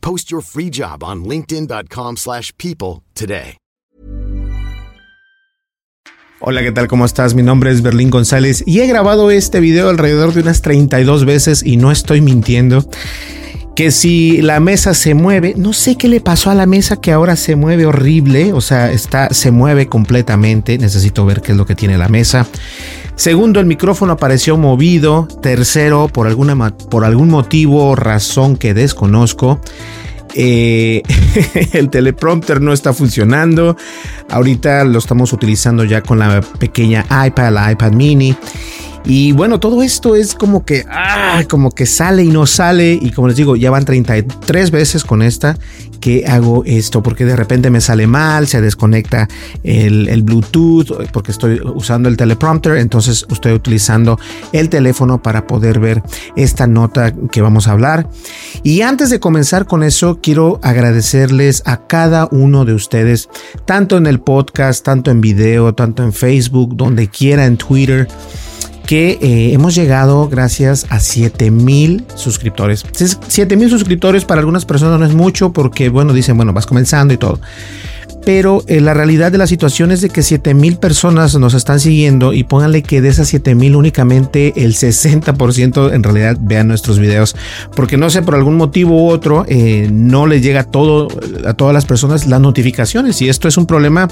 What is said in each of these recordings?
Post your free job on linkedin.com/people slash people today. Hola, ¿qué tal? ¿Cómo estás? Mi nombre es Berlín González y he grabado este video alrededor de unas 32 veces y no estoy mintiendo. Que si la mesa se mueve, no sé qué le pasó a la mesa que ahora se mueve horrible, o sea, está se mueve completamente. Necesito ver qué es lo que tiene la mesa. Segundo, el micrófono apareció movido. Tercero, por alguna por algún motivo, razón que desconozco. Eh, el teleprompter no está funcionando. Ahorita lo estamos utilizando ya con la pequeña iPad, la iPad mini. Y bueno, todo esto es como que, ah, como que sale y no sale. Y como les digo, ya van 33 veces con esta que hago esto, porque de repente me sale mal, se desconecta el, el Bluetooth, porque estoy usando el teleprompter. Entonces estoy utilizando el teléfono para poder ver esta nota que vamos a hablar. Y antes de comenzar con eso, quiero agradecerles a cada uno de ustedes, tanto en el podcast, tanto en video, tanto en Facebook, donde quiera, en Twitter que eh, hemos llegado gracias a 7000 suscriptores. 7000 suscriptores para algunas personas no es mucho porque, bueno, dicen, bueno, vas comenzando y todo. Pero eh, la realidad de la situación es de que 7000 personas nos están siguiendo y pónganle que de esas 7000 únicamente el 60% en realidad vean nuestros videos. Porque no sé, por algún motivo u otro, eh, no les llega todo, a todas las personas las notificaciones. Y esto es un problema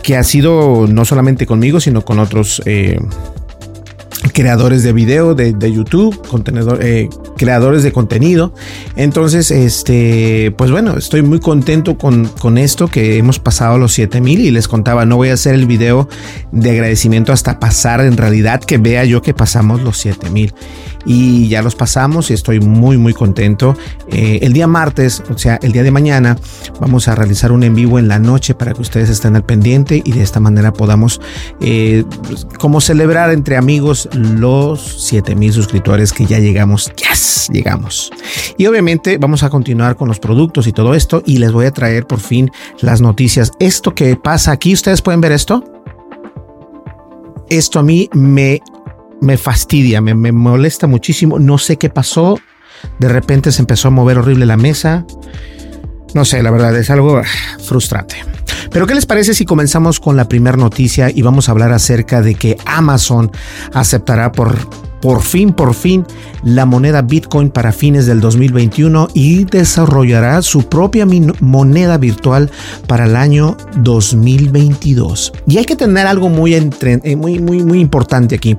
que ha sido no solamente conmigo, sino con otros creadores de video de, YouTube, contenedor, eh, creadores de contenido. Entonces, este, pues bueno, estoy muy contento con, con esto que hemos pasado los 7000 y les contaba, no voy a hacer el video de agradecimiento hasta pasar en realidad que vea yo que pasamos los 7000 y ya los pasamos y estoy muy muy contento. Eh, el día martes, o sea, el día de mañana, vamos a realizar un en vivo en la noche para que ustedes estén al pendiente y de esta manera podamos eh, como celebrar entre amigos los 7000 suscriptores que ya llegamos. Yes, llegamos. Y obviamente vamos a continuar con los productos y todo esto y les voy a traer por fin las noticias. Esto que pasa aquí, ustedes pueden ver esto. Esto a mí me me fastidia, me, me, molesta muchísimo. No sé qué pasó. De repente se empezó a mover horrible la mesa. No sé, la verdad es algo ah, frustrante. Pero ¿qué les parece si comenzamos con la primera noticia y vamos a hablar acerca de que Amazon aceptará por por fin, por fin, la moneda Bitcoin para fines del 2021 y desarrollará su propia moneda virtual para el año 2022. Y hay que tener algo muy, eh, muy, muy, muy importante aquí.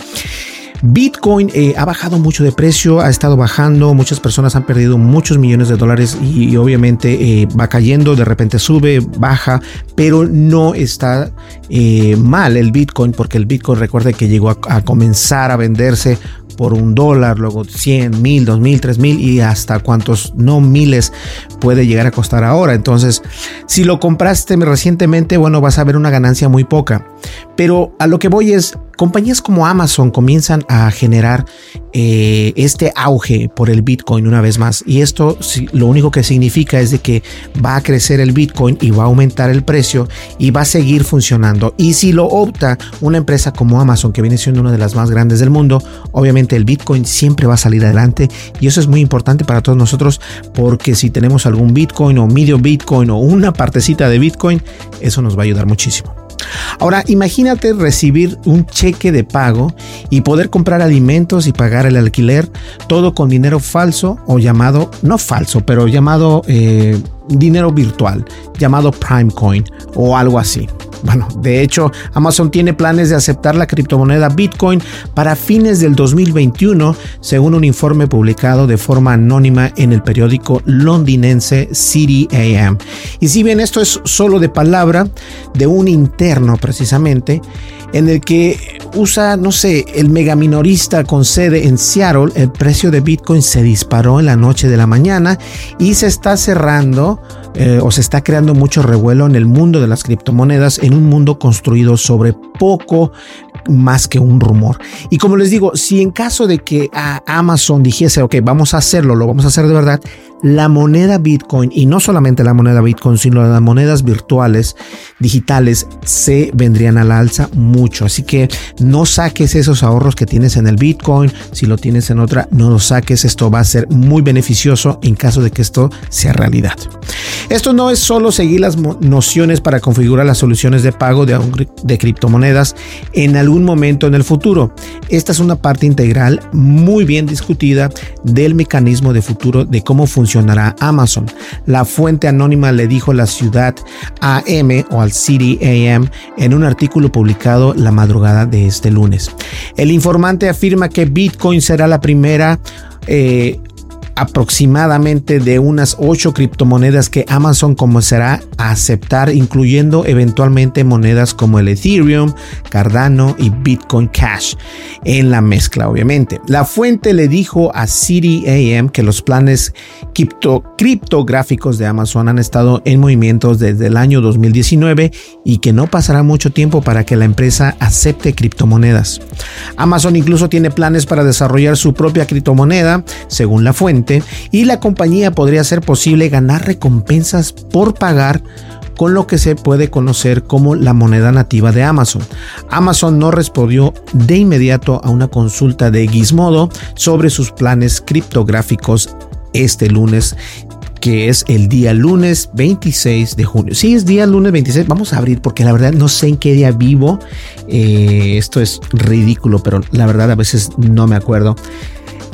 Bitcoin eh, ha bajado mucho de precio, ha estado bajando, muchas personas han perdido muchos millones de dólares y, obviamente eh, va cayendo, de repente sube, baja, pero no está eh, mal el Bitcoin porque el Bitcoin recuerde que llegó a, a comenzar a venderse por un dólar, luego 100, mil, dos mil, tres mil y hasta cuántos no miles puede llegar a costar ahora. Entonces, si lo compraste recientemente, bueno, vas a ver una ganancia muy poca. Pero a lo que voy es, compañías como Amazon comienzan a generar eh, este auge por el Bitcoin una vez más. Y esto lo único que significa es de que va a crecer el Bitcoin y va a aumentar el precio y va a seguir funcionando. Y si lo opta una empresa como Amazon, que viene siendo una de las más grandes del mundo, obviamente el Bitcoin siempre va a salir adelante. Y eso es muy importante para todos nosotros porque si tenemos algún Bitcoin o medio Bitcoin o una partecita de Bitcoin, eso nos va a ayudar muchísimo. Ahora, imagínate recibir un cheque de pago y poder comprar alimentos y pagar el alquiler, todo con dinero falso o llamado, no falso, pero llamado eh, dinero virtual, llamado Primecoin o algo así. Bueno, de hecho, Amazon tiene planes de aceptar la criptomoneda Bitcoin para fines del 2021, según un informe publicado de forma anónima en el periódico londinense City AM. Y si bien esto es solo de palabra de un interno precisamente, en el que usa, no sé, el mega minorista con sede en Seattle, el precio de Bitcoin se disparó en la noche de la mañana y se está cerrando eh, o se está creando mucho revuelo en el mundo de las criptomonedas, en un mundo construido sobre poco más que un rumor. Y como les digo, si en caso de que Amazon dijese, ok, vamos a hacerlo, lo vamos a hacer de verdad, la moneda Bitcoin, y no solamente la moneda Bitcoin, sino las monedas virtuales, digitales, se vendrían a la alza mucho. Así que no saques esos ahorros que tienes en el Bitcoin. Si lo tienes en otra, no lo saques. Esto va a ser muy beneficioso en caso de que esto sea realidad. Esto no es solo seguir las nociones para configurar las soluciones de pago de, de criptomonedas en algún momento en el futuro. Esta es una parte integral muy bien discutida del mecanismo de futuro de cómo funcionará Amazon. La fuente anónima le dijo la ciudad AM o al City AM en un artículo publicado la madrugada de este lunes. El informante afirma que Bitcoin será la primera eh, aproximadamente de unas 8 criptomonedas que Amazon comenzará a aceptar, incluyendo eventualmente monedas como el Ethereum, Cardano y Bitcoin Cash en la mezcla, obviamente. La fuente le dijo a City AM que los planes criptográficos de Amazon han estado en movimientos desde el año 2019 y que no pasará mucho tiempo para que la empresa acepte criptomonedas. Amazon incluso tiene planes para desarrollar su propia criptomoneda, según la fuente y la compañía podría ser posible ganar recompensas por pagar con lo que se puede conocer como la moneda nativa de Amazon. Amazon no respondió de inmediato a una consulta de Gizmodo sobre sus planes criptográficos este lunes que es el día lunes 26 de junio. Sí, es día lunes 26. Vamos a abrir porque la verdad no sé en qué día vivo. Eh, esto es ridículo, pero la verdad a veces no me acuerdo.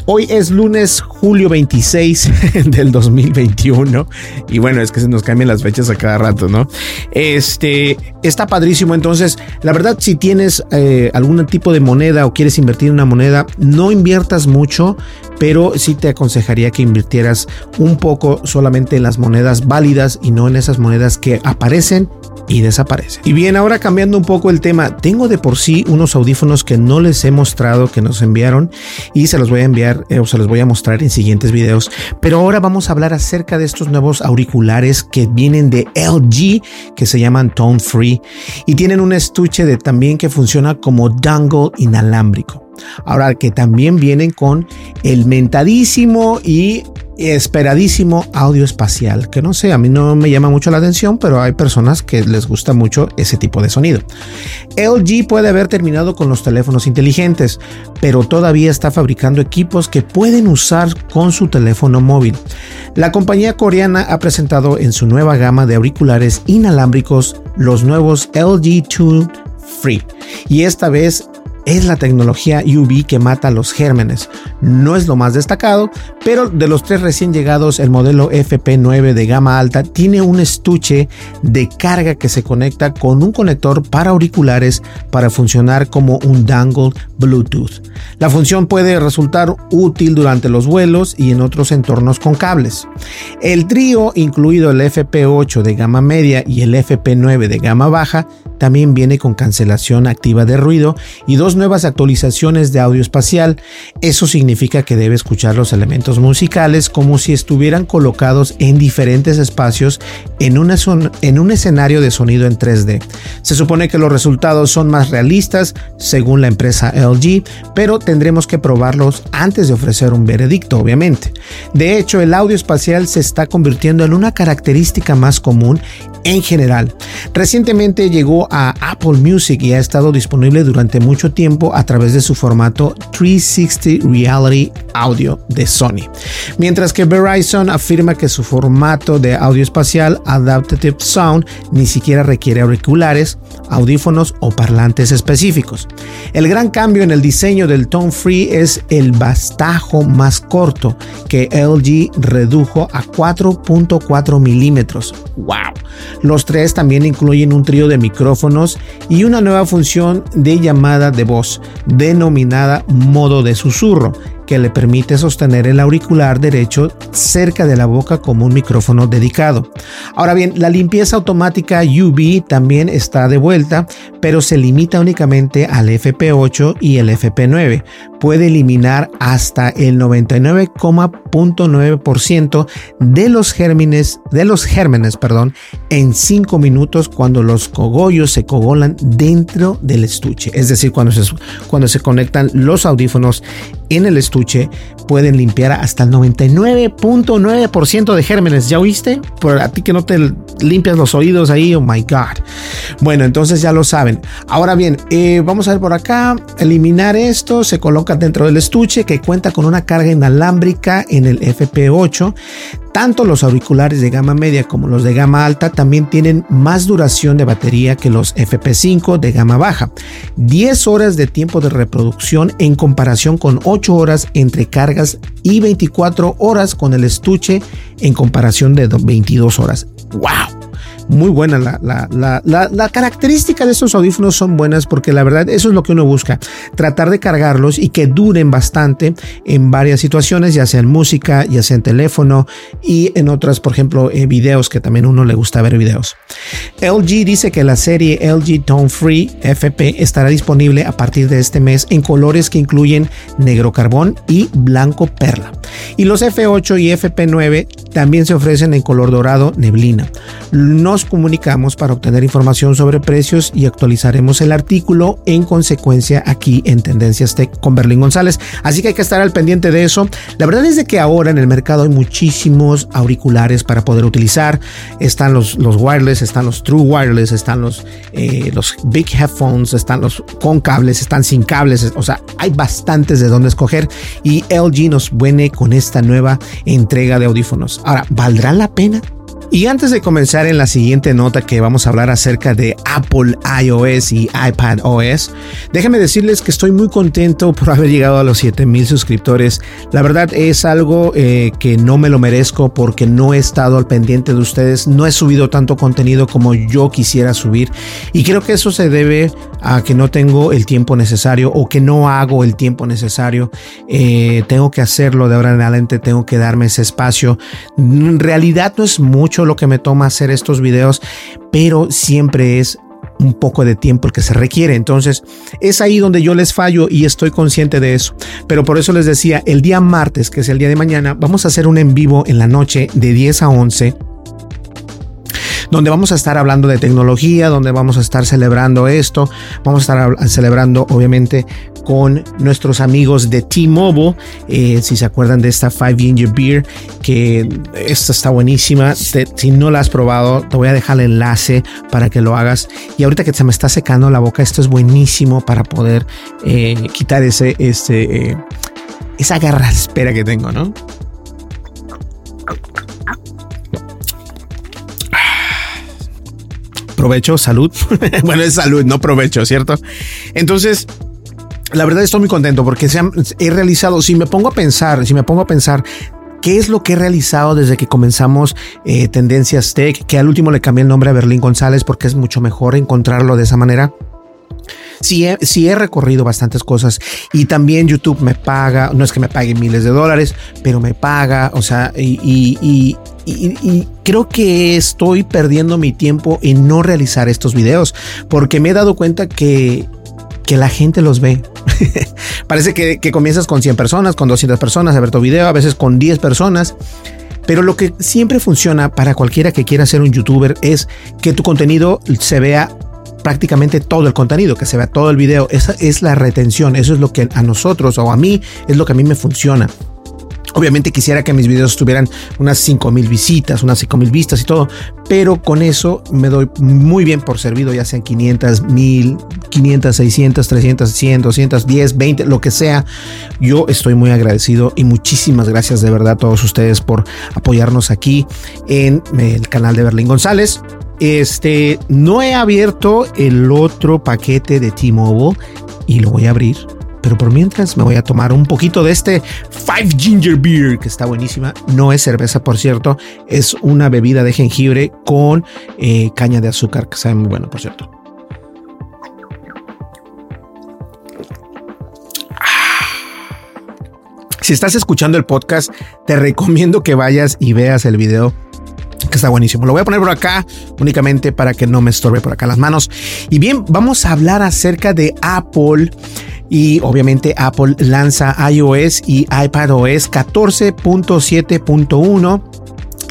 Hoy es lunes, julio 26 del 2021. Y bueno, es que se nos cambian las fechas a cada rato, ¿no? Este está padrísimo. Entonces, la verdad, si tienes eh, algún tipo de moneda o quieres invertir en una moneda, no inviertas mucho, pero sí te aconsejaría que invirtieras un poco solamente en las monedas válidas y no en esas monedas que aparecen y desaparece. Y bien, ahora cambiando un poco el tema, tengo de por sí unos audífonos que no les he mostrado que nos enviaron y se los voy a enviar eh, o se los voy a mostrar en siguientes videos. Pero ahora vamos a hablar acerca de estos nuevos auriculares que vienen de LG que se llaman Tone Free y tienen un estuche de también que funciona como dangle inalámbrico. Ahora que también vienen con el mentadísimo y esperadísimo audio espacial, que no sé, a mí no me llama mucho la atención, pero hay personas que les gusta mucho ese tipo de sonido. LG puede haber terminado con los teléfonos inteligentes, pero todavía está fabricando equipos que pueden usar con su teléfono móvil. La compañía coreana ha presentado en su nueva gama de auriculares inalámbricos los nuevos LG Tune Free y esta vez es la tecnología UV que mata los gérmenes. No es lo más destacado, pero de los tres recién llegados, el modelo FP9 de gama alta tiene un estuche de carga que se conecta con un conector para auriculares para funcionar como un dangle Bluetooth. La función puede resultar útil durante los vuelos y en otros entornos con cables. El trío, incluido el FP8 de gama media y el FP9 de gama baja, también viene con cancelación activa de ruido y dos nuevas actualizaciones de audio espacial. Eso significa que debe escuchar los elementos musicales como si estuvieran colocados en diferentes espacios en, una en un escenario de sonido en 3D. Se supone que los resultados son más realistas según la empresa LG, pero tendremos que probarlos antes de ofrecer un veredicto, obviamente. De hecho, el audio espacial se está convirtiendo en una característica más común en general. Recientemente llegó a Apple Music y ha estado disponible durante mucho tiempo a través de su formato 360 Reality Audio de Sony. Mientras que Verizon afirma que su formato de audio espacial Adaptive Sound ni siquiera requiere auriculares, audífonos o parlantes específicos. El gran cambio en el diseño del Tone Free es el bastajo más corto que LG redujo a 4.4 milímetros. ¡Wow! Los tres también incluyen un trío de micrófonos y una nueva función de llamada de voz denominada modo de susurro que le permite sostener el auricular derecho cerca de la boca como un micrófono dedicado. Ahora bien, la limpieza automática UV también está de vuelta, pero se limita únicamente al FP8 y el FP9. Puede eliminar hasta el 99,9% de los gérmenes, de los gérmenes, perdón, en 5 minutos cuando los cogollos se cogolan dentro del estuche, es decir, cuando se, cuando se conectan los audífonos en el estuche pueden limpiar hasta el 99.9% de gérmenes. ¿Ya oíste? Por a ti que no te limpias los oídos ahí, oh my god. Bueno, entonces ya lo saben. Ahora bien, eh, vamos a ver por acá. Eliminar esto se coloca dentro del estuche que cuenta con una carga inalámbrica en el FP8. Tanto los auriculares de gama media como los de gama alta también tienen más duración de batería que los FP5 de gama baja. 10 horas de tiempo de reproducción en comparación con 8 horas entre cargas y 24 horas con el estuche en comparación de 22 horas. ¡Wow! Muy buena. La, característica de estos audífonos son buenas porque la verdad eso es lo que uno busca. Tratar de cargarlos y que duren bastante en varias situaciones, ya sea en música, ya sea en teléfono y en otras, por ejemplo, eh, videos que también uno le gusta ver videos. LG dice que la serie LG Tone Free FP estará disponible a partir de este mes en colores que incluyen negro carbón y blanco perla. Y los F8 y FP9 también se ofrecen en color dorado neblina. No comunicamos para obtener información sobre precios y actualizaremos el artículo en consecuencia aquí en Tendencias Tech con Berlín González. Así que hay que estar al pendiente de eso. La verdad es de que ahora en el mercado hay muchísimos auriculares para poder utilizar. Están los, los wireless, están los true wireless, están los, eh, los big headphones, están los con cables, están sin cables. O sea, hay bastantes de dónde escoger y LG nos viene con esta nueva entrega de audífonos. Ahora, ¿valdrá la pena? Y antes de comenzar en la siguiente nota que vamos a hablar acerca de Apple iOS y iPad OS, déjenme decirles que estoy muy contento por haber llegado a los 7000 suscriptores. La verdad es algo eh, que no me lo merezco porque no he estado al pendiente de ustedes, no he subido tanto contenido como yo quisiera subir y creo que eso se debe a que no tengo el tiempo necesario o que no hago el tiempo necesario. Eh, tengo que hacerlo de ahora en adelante, tengo que darme ese espacio. En realidad no es mucho lo que me toma hacer estos videos, pero siempre es un poco de tiempo el que se requiere. Entonces, es ahí donde yo les fallo y estoy consciente de eso. Pero por eso les decía, el día martes, que es el día de mañana, vamos a hacer un en vivo en la noche de 10 a 11 donde vamos a estar hablando de tecnología, donde vamos a estar celebrando esto, vamos a estar celebrando obviamente con nuestros amigos de T-Mobile, eh, si se acuerdan de esta 5 Ginger Beer, que esta está buenísima, si no la has probado, te voy a dejar el enlace para que lo hagas. Y ahorita que se me está secando la boca, esto es buenísimo para poder eh, quitar ese, ese, eh, esa garra espera que tengo, ¿no? Provecho, salud. bueno, es salud, no provecho, ¿cierto? Entonces, la verdad estoy muy contento porque he realizado, si me pongo a pensar, si me pongo a pensar, ¿Qué es lo que he realizado desde que comenzamos eh, Tendencias Tech? Que al último le cambié el nombre a Berlín González porque es mucho mejor encontrarlo de esa manera. Sí he, sí he recorrido bastantes cosas y también YouTube me paga, no es que me pague miles de dólares, pero me paga, o sea, y, creo que estoy perdiendo mi tiempo en no realizar estos videos porque me he dado cuenta que, que la gente los ve. Parece que, que, comienzas con 100 personas, con 200 personas a ver tu video, a veces con 10 personas. Pero lo que siempre funciona para cualquiera que quiera ser un youtuber es que tu contenido se vea prácticamente todo el contenido, que se vea todo el video. Esa es la retención. Eso es lo que a nosotros o a mí es lo que a mí me funciona. Obviamente quisiera que mis videos tuvieran unas 5000 visitas, unas 5000 vistas y todo, pero con eso me doy muy bien por servido, ya sean 500, 1000, 500, 600, 300, 100, 200, 10, 20, lo que sea. Yo estoy muy agradecido y muchísimas gracias de verdad a todos ustedes por apoyarnos aquí en el canal de Berlín González. Este, no he abierto el otro paquete de T-Mobile y lo voy a abrir. Pero por mientras me voy a tomar un poquito de este Five Ginger Beer, que está buenísima. No es cerveza, por cierto. Es una bebida de jengibre con eh, caña de azúcar, que sabe muy bueno, por cierto. Si estás escuchando el podcast, te recomiendo que vayas y veas el video que está buenísimo. Lo voy a poner por acá únicamente para que no me estorbe por acá las manos. Y bien, vamos a hablar acerca de Apple. Y obviamente Apple lanza iOS y iPadOS 14.7.1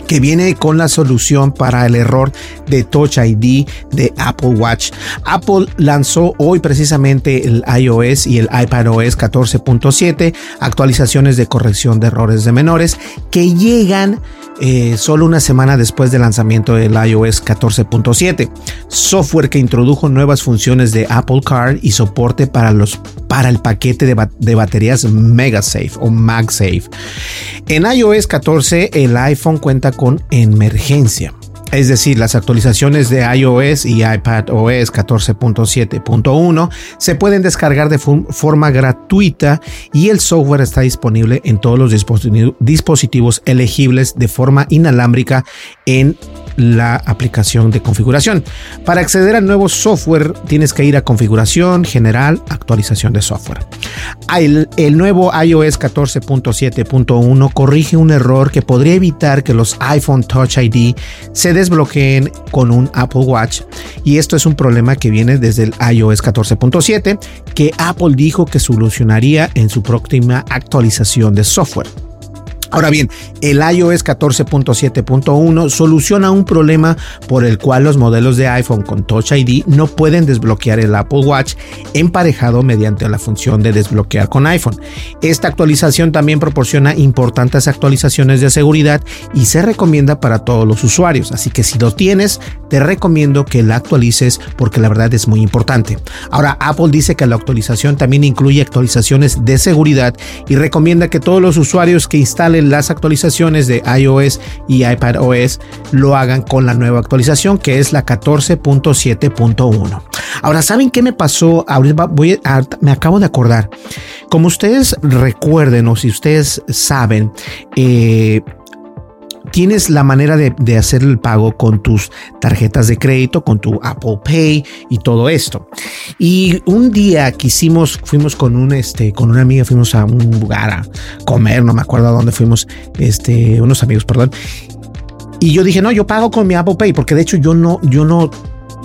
que viene con la solución para el error de Touch ID de Apple Watch. Apple lanzó hoy precisamente el iOS y el iPadOS 14.7, actualizaciones de corrección de errores de menores que llegan eh, solo una semana después del lanzamiento del iOS 14.7. Software que introdujo nuevas funciones de Apple Card y soporte para, los, para el paquete de, de baterías MagSafe o MagSafe. En iOS 14 el iPhone cuenta con emergencia. Es decir, las actualizaciones de iOS y iPadOS 14.7.1 se pueden descargar de forma gratuita y el software está disponible en todos los dispositivos elegibles de forma inalámbrica en la aplicación de configuración. Para acceder al nuevo software tienes que ir a configuración general, actualización de software. El, nuevo iOS 14.7.1 corrige un error que podría evitar que los iPhone Touch ID se desbloqueen con un Apple Watch y esto es un problema que viene desde el iOS 14.7 que Apple dijo que solucionaría en su próxima actualización de software. Ahora bien, el iOS 14.7.1 soluciona un problema por el cual los modelos de iPhone con Touch ID no pueden desbloquear el Apple Watch emparejado mediante la función de desbloquear con iPhone. Esta actualización también proporciona importantes actualizaciones de seguridad y se recomienda para todos los usuarios, así que si lo tienes, te recomiendo que la actualices porque la verdad es muy importante. Ahora, Apple dice que la actualización también incluye actualizaciones de seguridad y recomienda que todos los usuarios que instalen las actualizaciones de iOS y iPadOS lo hagan con la nueva actualización que es la 14.7.1. Ahora, ¿saben qué me pasó? Ahorita voy a, me acabo de acordar. Como ustedes recuerden o si ustedes saben, eh, tienes la manera de, hacer el pago con tus tarjetas de crédito, con tu Apple Pay y todo esto. Y un día que hicimos, fuimos con un este, con una amiga, fuimos a un lugar a comer, no me acuerdo a dónde fuimos, este, unos amigos, perdón. Y yo dije, no, yo pago con mi Apple Pay, porque de hecho yo no, yo no,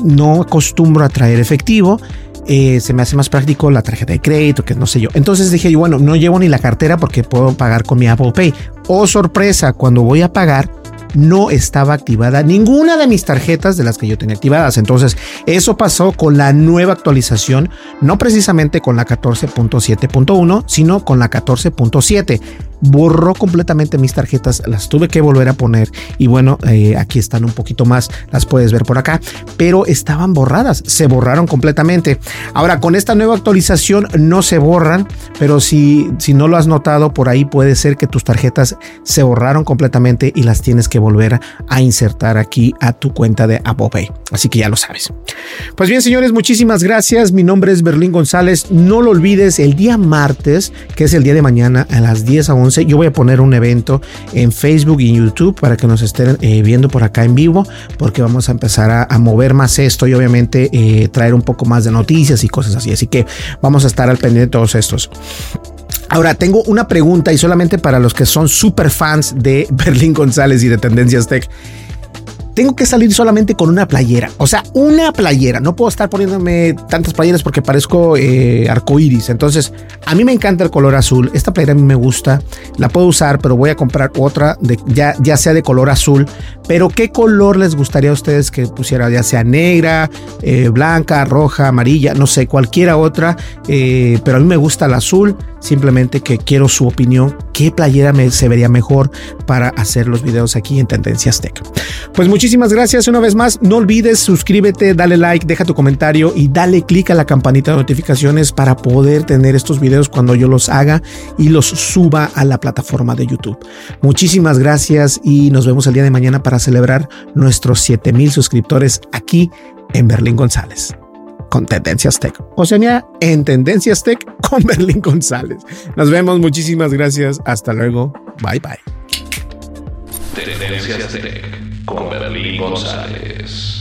no acostumbro a traer efectivo. Eh, se me hace más práctico la tarjeta de crédito, que no sé yo. Entonces dije, bueno, no llevo ni la cartera porque puedo pagar con mi Apple Pay. Oh, sorpresa, cuando voy a pagar, no estaba activada ninguna de mis tarjetas de las que yo tenía activadas. Entonces, eso pasó con la nueva actualización, no precisamente con la 14.7.1, sino con la 14.7 borró completamente mis tarjetas, las tuve que volver a poner y bueno, eh, aquí están un poquito más, las puedes ver por acá, pero estaban borradas, se borraron completamente. Ahora con esta nueva actualización no se borran, pero si, si no lo has notado por ahí puede ser que tus tarjetas se borraron completamente y las tienes que volver a insertar aquí a tu cuenta de Apple Pay. Así que ya lo sabes. Pues bien, señores, muchísimas gracias. Mi nombre es Berlín González. No lo olvides, el día martes, que es el día de mañana a las 10 a 11 11. Yo voy a poner un evento en Facebook y YouTube para que nos estén eh, viendo por acá en vivo, porque vamos a empezar a, mover más esto y obviamente eh, traer un poco más de noticias y cosas así. Así que vamos a estar al pendiente de todos estos. Ahora, tengo una pregunta y solamente para los que son super fans de Berlín González y de Tendencias Tech tengo que salir solamente con una playera. O sea, una playera. No puedo estar poniéndome tantas playeras porque parezco eh, arcoíris. Entonces, a mí me encanta el color azul. Esta playera a mí me gusta. La puedo usar, pero voy a comprar otra de, ya, ya sea de color azul. Pero, ¿qué color les gustaría a ustedes que pusiera? Ya sea negra, eh, blanca, roja, amarilla, no sé, cualquiera otra. Eh, pero a mí me gusta el azul. Simplemente que quiero su opinión. ¿Qué playera se vería mejor para hacer los videos aquí en Tendencias Tech? Pues muchísimas gracias una vez más. No olvides suscríbete, dale like, deja tu comentario y dale click a la campanita de notificaciones para poder tener estos videos cuando yo los haga y los suba a la plataforma de YouTube. Muchísimas gracias y nos vemos el día de mañana para celebrar nuestros 7000 suscriptores aquí en Berlín González con Tendencias Tech. O sea, en Tendencias Tech con Berlín González. Nos vemos, muchísimas gracias. Hasta luego. Bye bye. Tendencias Tech con Berlín González.